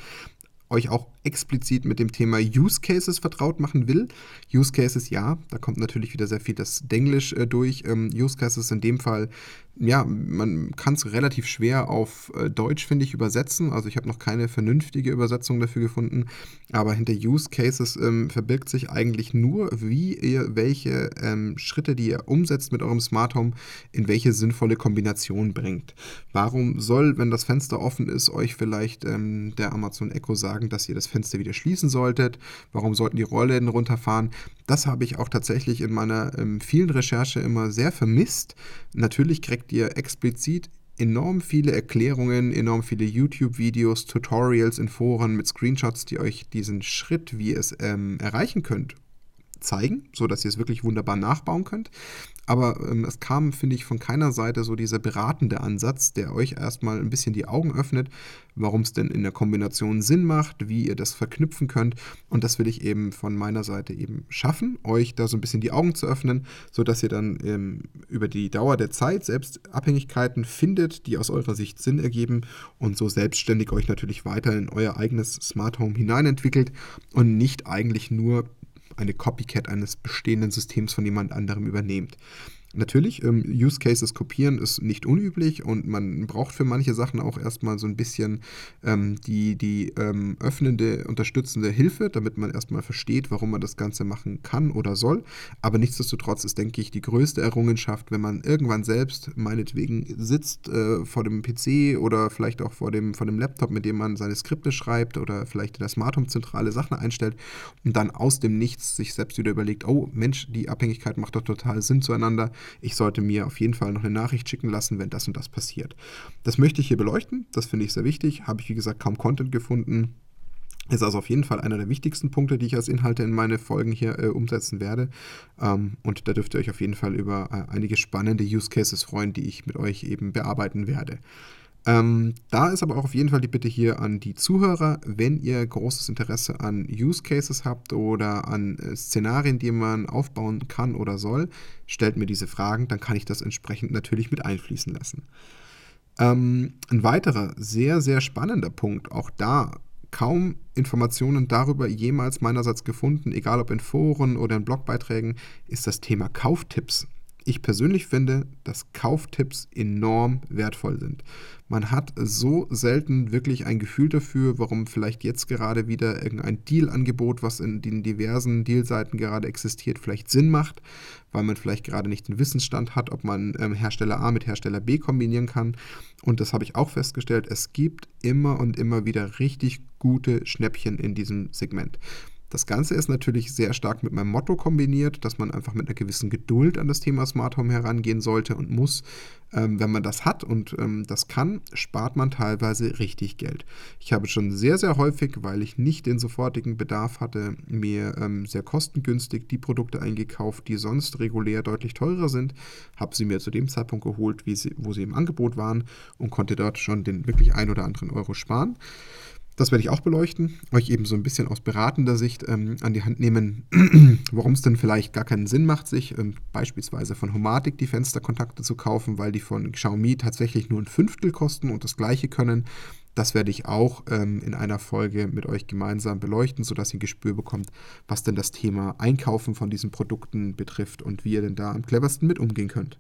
euch auch explizit mit dem Thema Use Cases vertraut machen will. Use Cases, ja, da kommt natürlich wieder sehr viel das Denglisch äh, durch. Ähm, Use Cases in dem Fall ja, man kann es relativ schwer auf äh, Deutsch, finde ich, übersetzen. Also ich habe noch keine vernünftige Übersetzung dafür gefunden. Aber hinter Use Cases ähm, verbirgt sich eigentlich nur, wie ihr welche ähm, Schritte, die ihr umsetzt mit eurem Smart Home, in welche sinnvolle Kombination bringt. Warum soll, wenn das Fenster offen ist, euch vielleicht ähm, der Amazon Echo sagen, dass ihr das Fenster wieder schließen solltet? Warum sollten die Rollläden runterfahren? Das habe ich auch tatsächlich in meiner ähm, vielen Recherche immer sehr vermisst. Natürlich kriegt ihr explizit enorm viele Erklärungen, enorm viele YouTube-Videos, Tutorials in Foren mit Screenshots, die euch diesen Schritt, wie ihr es ähm, erreichen könnt, zeigen, sodass ihr es wirklich wunderbar nachbauen könnt. Aber ähm, es kam, finde ich, von keiner Seite so dieser beratende Ansatz, der euch erstmal ein bisschen die Augen öffnet, warum es denn in der Kombination Sinn macht, wie ihr das verknüpfen könnt. Und das will ich eben von meiner Seite eben schaffen, euch da so ein bisschen die Augen zu öffnen, sodass ihr dann ähm, über die Dauer der Zeit selbst Abhängigkeiten findet, die aus eurer Sicht Sinn ergeben und so selbstständig euch natürlich weiter in euer eigenes Smart Home hineinentwickelt und nicht eigentlich nur eine Copycat eines bestehenden Systems von jemand anderem übernehmt. Natürlich, ähm, Use Cases kopieren ist nicht unüblich und man braucht für manche Sachen auch erstmal so ein bisschen ähm, die, die ähm, öffnende, unterstützende Hilfe, damit man erstmal versteht, warum man das Ganze machen kann oder soll. Aber nichtsdestotrotz ist, denke ich, die größte Errungenschaft, wenn man irgendwann selbst meinetwegen sitzt äh, vor dem PC oder vielleicht auch vor dem, vor dem Laptop, mit dem man seine Skripte schreibt oder vielleicht in der Smart Home zentrale Sachen einstellt und dann aus dem Nichts sich selbst wieder überlegt, oh Mensch, die Abhängigkeit macht doch total Sinn zueinander ich sollte mir auf jeden Fall noch eine Nachricht schicken lassen, wenn das und das passiert. Das möchte ich hier beleuchten, das finde ich sehr wichtig. Habe ich, wie gesagt, kaum Content gefunden. Ist also auf jeden Fall einer der wichtigsten Punkte, die ich als Inhalte in meine Folgen hier äh, umsetzen werde. Ähm, und da dürft ihr euch auf jeden Fall über äh, einige spannende Use Cases freuen, die ich mit euch eben bearbeiten werde. Ähm, da ist aber auch auf jeden Fall die Bitte hier an die Zuhörer, wenn ihr großes Interesse an Use Cases habt oder an äh, Szenarien, die man aufbauen kann oder soll, stellt mir diese Fragen, dann kann ich das entsprechend natürlich mit einfließen lassen. Ähm, ein weiterer sehr, sehr spannender Punkt, auch da kaum Informationen darüber jemals meinerseits gefunden, egal ob in Foren oder in Blogbeiträgen, ist das Thema Kauftipps. Ich persönlich finde, dass Kauftipps enorm wertvoll sind. Man hat so selten wirklich ein Gefühl dafür, warum vielleicht jetzt gerade wieder irgendein Deal-Angebot, was in den diversen Dealseiten gerade existiert, vielleicht Sinn macht, weil man vielleicht gerade nicht den Wissensstand hat, ob man ähm, Hersteller A mit Hersteller B kombinieren kann. Und das habe ich auch festgestellt, es gibt immer und immer wieder richtig gute Schnäppchen in diesem Segment. Das Ganze ist natürlich sehr stark mit meinem Motto kombiniert, dass man einfach mit einer gewissen Geduld an das Thema Smart Home herangehen sollte und muss. Ähm, wenn man das hat und ähm, das kann, spart man teilweise richtig Geld. Ich habe schon sehr, sehr häufig, weil ich nicht den sofortigen Bedarf hatte, mir ähm, sehr kostengünstig die Produkte eingekauft, die sonst regulär deutlich teurer sind, habe sie mir zu dem Zeitpunkt geholt, sie, wo sie im Angebot waren und konnte dort schon den wirklich ein oder anderen Euro sparen. Das werde ich auch beleuchten, euch eben so ein bisschen aus beratender Sicht ähm, an die Hand nehmen, warum es denn vielleicht gar keinen Sinn macht, sich ähm, beispielsweise von Homatic die Fensterkontakte zu kaufen, weil die von Xiaomi tatsächlich nur ein Fünftel kosten und das gleiche können. Das werde ich auch ähm, in einer Folge mit euch gemeinsam beleuchten, sodass ihr ein Gespür bekommt, was denn das Thema Einkaufen von diesen Produkten betrifft und wie ihr denn da am cleversten mit umgehen könnt.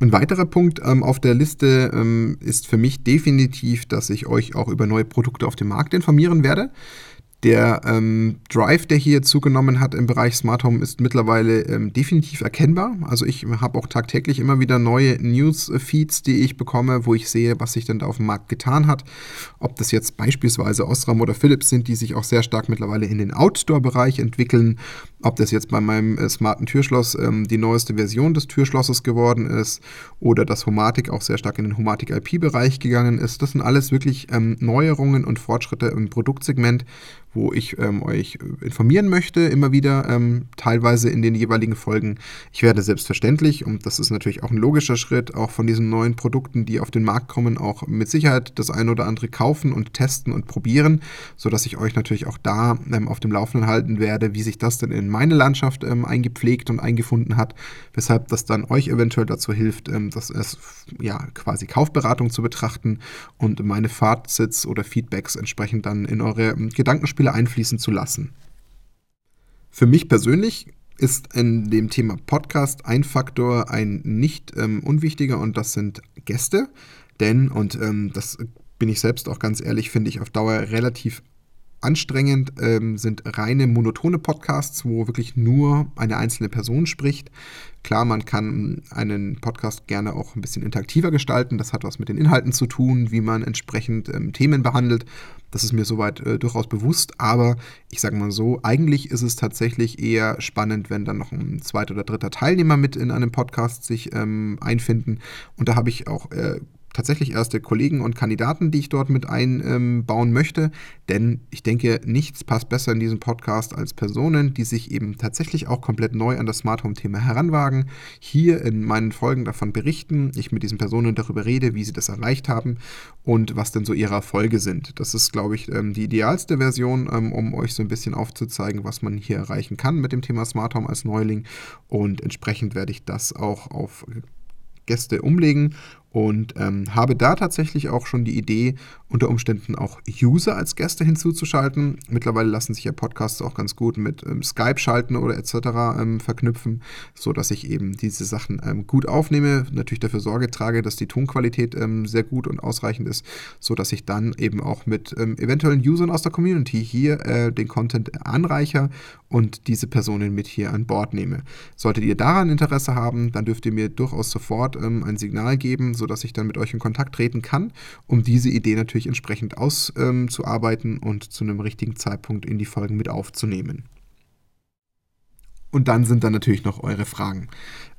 Ein weiterer Punkt ähm, auf der Liste ähm, ist für mich definitiv, dass ich euch auch über neue Produkte auf dem Markt informieren werde. Der ähm, Drive, der hier zugenommen hat im Bereich Smart Home, ist mittlerweile ähm, definitiv erkennbar. Also ich habe auch tagtäglich immer wieder neue News-Feeds, die ich bekomme, wo ich sehe, was sich denn da auf dem Markt getan hat. Ob das jetzt beispielsweise Osram oder Philips sind, die sich auch sehr stark mittlerweile in den Outdoor-Bereich entwickeln. Ob das jetzt bei meinem äh, smarten Türschloss ähm, die neueste Version des Türschlosses geworden ist oder dass Homatic auch sehr stark in den Homatic IP-Bereich gegangen ist. Das sind alles wirklich ähm, Neuerungen und Fortschritte im Produktsegment, wo ich ähm, euch informieren möchte, immer wieder, ähm, teilweise in den jeweiligen Folgen. Ich werde selbstverständlich, und das ist natürlich auch ein logischer Schritt, auch von diesen neuen Produkten, die auf den Markt kommen, auch mit Sicherheit das ein oder andere kaufen und testen und probieren, sodass ich euch natürlich auch da ähm, auf dem Laufenden halten werde, wie sich das denn in meine Landschaft ähm, eingepflegt und eingefunden hat, weshalb das dann euch eventuell dazu hilft, ähm, das als ja, quasi Kaufberatung zu betrachten und meine Fazits oder Feedbacks entsprechend dann in eure ähm, Gedankenspiele einfließen zu lassen. Für mich persönlich ist in dem Thema Podcast ein Faktor ein nicht ähm, unwichtiger und das sind Gäste. Denn, und ähm, das bin ich selbst auch ganz ehrlich, finde ich auf Dauer relativ anstrengend, ähm, sind reine monotone Podcasts, wo wirklich nur eine einzelne Person spricht. Klar, man kann einen Podcast gerne auch ein bisschen interaktiver gestalten. Das hat was mit den Inhalten zu tun, wie man entsprechend ähm, Themen behandelt. Das ist mir soweit äh, durchaus bewusst. Aber ich sage mal so, eigentlich ist es tatsächlich eher spannend, wenn dann noch ein zweiter oder dritter Teilnehmer mit in einem Podcast sich ähm, einfinden. Und da habe ich auch äh, tatsächlich erste Kollegen und Kandidaten, die ich dort mit einbauen möchte. Denn ich denke, nichts passt besser in diesem Podcast als Personen, die sich eben tatsächlich auch komplett neu an das Smart Home-Thema heranwagen, hier in meinen Folgen davon berichten, ich mit diesen Personen darüber rede, wie sie das erreicht haben und was denn so ihre Erfolge sind. Das ist, glaube ich, ähm, die idealste Version, ähm, um euch so ein bisschen aufzuzeigen, was man hier erreichen kann mit dem Thema Smart Home als Neuling. Und entsprechend werde ich das auch auf Gäste umlegen und ähm, habe da tatsächlich auch schon die Idee, unter Umständen auch User als Gäste hinzuzuschalten. Mittlerweile lassen sich ja Podcasts auch ganz gut mit ähm, Skype schalten oder etc. Ähm, verknüpfen, sodass ich eben diese Sachen ähm, gut aufnehme, natürlich dafür Sorge trage, dass die Tonqualität ähm, sehr gut und ausreichend ist, sodass ich dann eben auch mit ähm, eventuellen Usern aus der Community hier äh, den Content anreicher und diese Personen mit hier an Bord nehme. Solltet ihr daran Interesse haben, dann dürft ihr mir durchaus sofort ein Signal geben, sodass ich dann mit euch in Kontakt treten kann, um diese Idee natürlich entsprechend auszuarbeiten ähm, und zu einem richtigen Zeitpunkt in die Folgen mit aufzunehmen. Und dann sind da natürlich noch eure Fragen.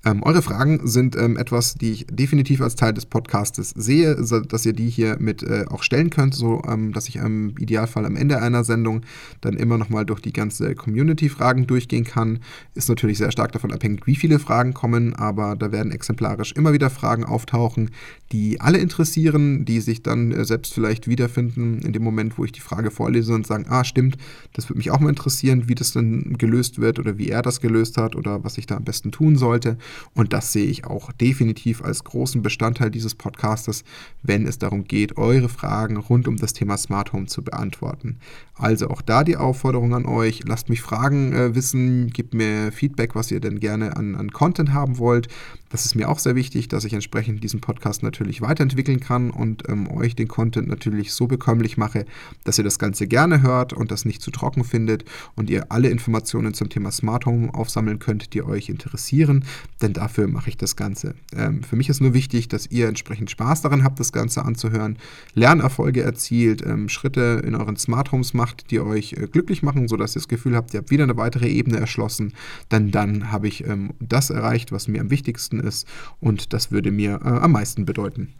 Ähm, eure Fragen sind ähm, etwas, die ich definitiv als Teil des Podcastes sehe, so, dass ihr die hier mit äh, auch stellen könnt, so ähm, dass ich im Idealfall am Ende einer Sendung dann immer nochmal durch die ganze Community-Fragen durchgehen kann. Ist natürlich sehr stark davon abhängig, wie viele Fragen kommen, aber da werden exemplarisch immer wieder Fragen auftauchen, die alle interessieren, die sich dann äh, selbst vielleicht wiederfinden in dem Moment, wo ich die Frage vorlese und sagen, ah stimmt, das würde mich auch mal interessieren, wie das dann gelöst wird oder wie er das gelöst hat oder was ich da am besten tun sollte. Und das sehe ich auch definitiv als großen Bestandteil dieses Podcastes, wenn es darum geht, eure Fragen rund um das Thema Smart Home zu beantworten. Also auch da die Aufforderung an euch, lasst mich Fragen äh, wissen, gebt mir Feedback, was ihr denn gerne an, an Content haben wollt. Das ist mir auch sehr wichtig, dass ich entsprechend diesen Podcast natürlich weiterentwickeln kann und ähm, euch den Content natürlich so bekömmlich mache, dass ihr das Ganze gerne hört und das nicht zu trocken findet und ihr alle Informationen zum Thema Smart Home aufsammeln könnt, die euch interessieren denn dafür mache ich das Ganze. Ähm, für mich ist nur wichtig, dass ihr entsprechend Spaß daran habt, das Ganze anzuhören, Lernerfolge erzielt, ähm, Schritte in euren Smart Homes macht, die euch äh, glücklich machen, sodass ihr das Gefühl habt, ihr habt wieder eine weitere Ebene erschlossen. Denn dann habe ich ähm, das erreicht, was mir am wichtigsten ist und das würde mir äh, am meisten bedeuten.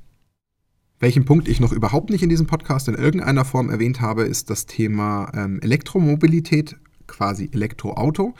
Welchen Punkt ich noch überhaupt nicht in diesem Podcast in irgendeiner Form erwähnt habe, ist das Thema ähm, Elektromobilität, quasi Elektroauto.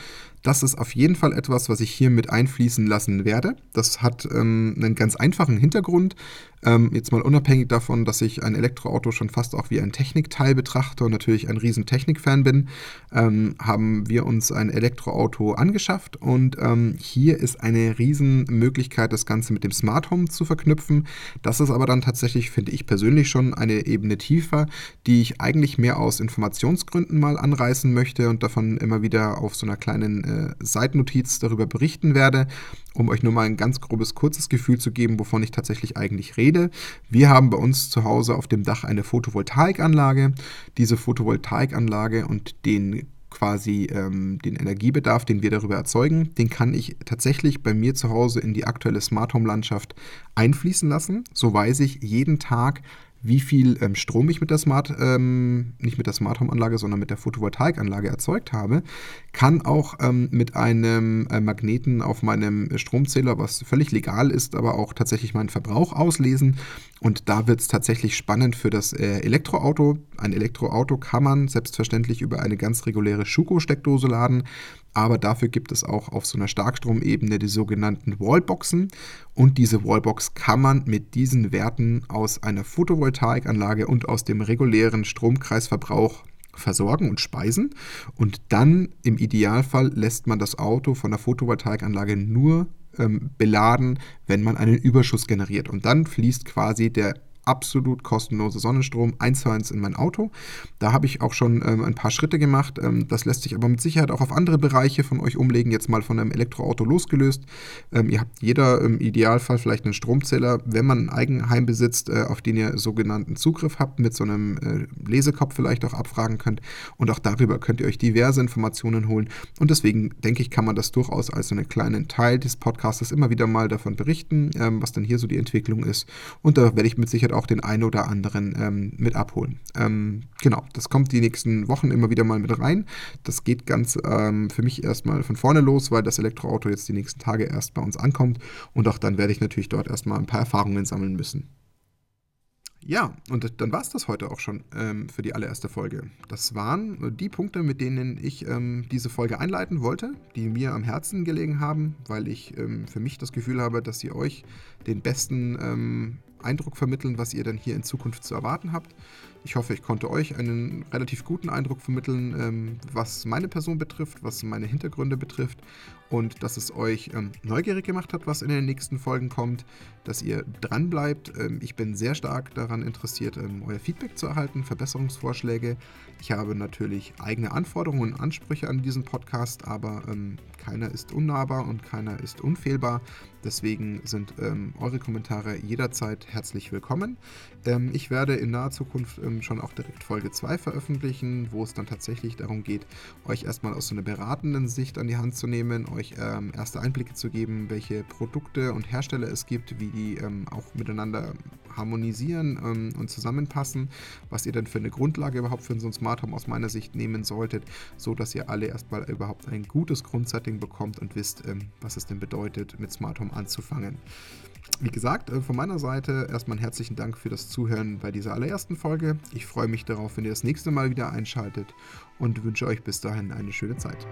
Das ist auf jeden Fall etwas, was ich hier mit einfließen lassen werde. Das hat ähm, einen ganz einfachen Hintergrund. Ähm, jetzt mal unabhängig davon, dass ich ein Elektroauto schon fast auch wie ein Technikteil betrachte und natürlich ein riesen Technikfan bin, ähm, haben wir uns ein Elektroauto angeschafft und ähm, hier ist eine riesen Möglichkeit, das Ganze mit dem Smart Home zu verknüpfen. Das ist aber dann tatsächlich, finde ich persönlich schon eine Ebene tiefer, die ich eigentlich mehr aus Informationsgründen mal anreißen möchte und davon immer wieder auf so einer kleinen äh, Seitennotiz darüber berichten werde, um euch nur mal ein ganz grobes, kurzes Gefühl zu geben, wovon ich tatsächlich eigentlich rede. Wir haben bei uns zu Hause auf dem Dach eine Photovoltaikanlage. Diese Photovoltaikanlage und den quasi ähm, den Energiebedarf, den wir darüber erzeugen, den kann ich tatsächlich bei mir zu Hause in die aktuelle Smart Home Landschaft einfließen lassen. So weiß ich jeden Tag, wie viel ähm, Strom ich mit der Smart, ähm, nicht mit der Smart Home Anlage, sondern mit der Photovoltaikanlage erzeugt habe, kann auch ähm, mit einem äh, Magneten auf meinem Stromzähler, was völlig legal ist, aber auch tatsächlich meinen Verbrauch auslesen. Und da wird es tatsächlich spannend für das äh, Elektroauto. Ein Elektroauto kann man selbstverständlich über eine ganz reguläre Schuko-Steckdose laden aber dafür gibt es auch auf so einer Starkstromebene die sogenannten Wallboxen. Und diese Wallbox kann man mit diesen Werten aus einer Photovoltaikanlage und aus dem regulären Stromkreisverbrauch versorgen und speisen. Und dann im Idealfall lässt man das Auto von der Photovoltaikanlage nur ähm, beladen, wenn man einen Überschuss generiert. Und dann fließt quasi der absolut kostenlose Sonnenstrom eins zu eins in mein Auto. Da habe ich auch schon ähm, ein paar Schritte gemacht. Ähm, das lässt sich aber mit Sicherheit auch auf andere Bereiche von euch umlegen, jetzt mal von einem Elektroauto losgelöst. Ähm, ihr habt jeder im Idealfall vielleicht einen Stromzähler, wenn man ein Eigenheim besitzt, äh, auf den ihr sogenannten Zugriff habt, mit so einem äh, Lesekopf vielleicht auch abfragen könnt. Und auch darüber könnt ihr euch diverse Informationen holen. Und deswegen denke ich, kann man das durchaus als so einen kleinen Teil des Podcasts immer wieder mal davon berichten, ähm, was dann hier so die Entwicklung ist. Und da werde ich mit Sicherheit auch den einen oder anderen ähm, mit abholen. Ähm, genau, das kommt die nächsten Wochen immer wieder mal mit rein. Das geht ganz ähm, für mich erstmal von vorne los, weil das Elektroauto jetzt die nächsten Tage erst bei uns ankommt und auch dann werde ich natürlich dort erstmal ein paar Erfahrungen sammeln müssen. Ja, und dann war es das heute auch schon ähm, für die allererste Folge. Das waren die Punkte, mit denen ich ähm, diese Folge einleiten wollte, die mir am Herzen gelegen haben, weil ich ähm, für mich das Gefühl habe, dass sie euch den besten ähm, Eindruck vermitteln, was ihr dann hier in Zukunft zu erwarten habt. Ich hoffe, ich konnte euch einen relativ guten Eindruck vermitteln, ähm, was meine Person betrifft, was meine Hintergründe betrifft und dass es euch ähm, neugierig gemacht hat, was in den nächsten Folgen kommt, dass ihr dran bleibt. Ähm, ich bin sehr stark daran interessiert, ähm, euer Feedback zu erhalten, Verbesserungsvorschläge. Ich habe natürlich eigene Anforderungen und Ansprüche an diesen Podcast, aber ähm, keiner ist unnahbar und keiner ist unfehlbar. Deswegen sind ähm, eure Kommentare jederzeit herzlich willkommen. Ähm, ich werde in naher Zukunft schon auch direkt Folge 2 veröffentlichen, wo es dann tatsächlich darum geht, euch erstmal aus so einer beratenden Sicht an die Hand zu nehmen, euch ähm, erste Einblicke zu geben, welche Produkte und Hersteller es gibt, wie die ähm, auch miteinander harmonisieren ähm, und zusammenpassen, was ihr dann für eine Grundlage überhaupt für so ein Smart Home aus meiner Sicht nehmen solltet, so dass ihr alle erstmal überhaupt ein gutes Grundsetting bekommt und wisst, was es denn bedeutet, mit Smart Home anzufangen. Wie gesagt, äh, von meiner Seite erstmal herzlichen Dank für das Zuhören bei dieser allerersten Folge. Ich freue mich darauf, wenn ihr das nächste Mal wieder einschaltet und wünsche euch bis dahin eine schöne Zeit.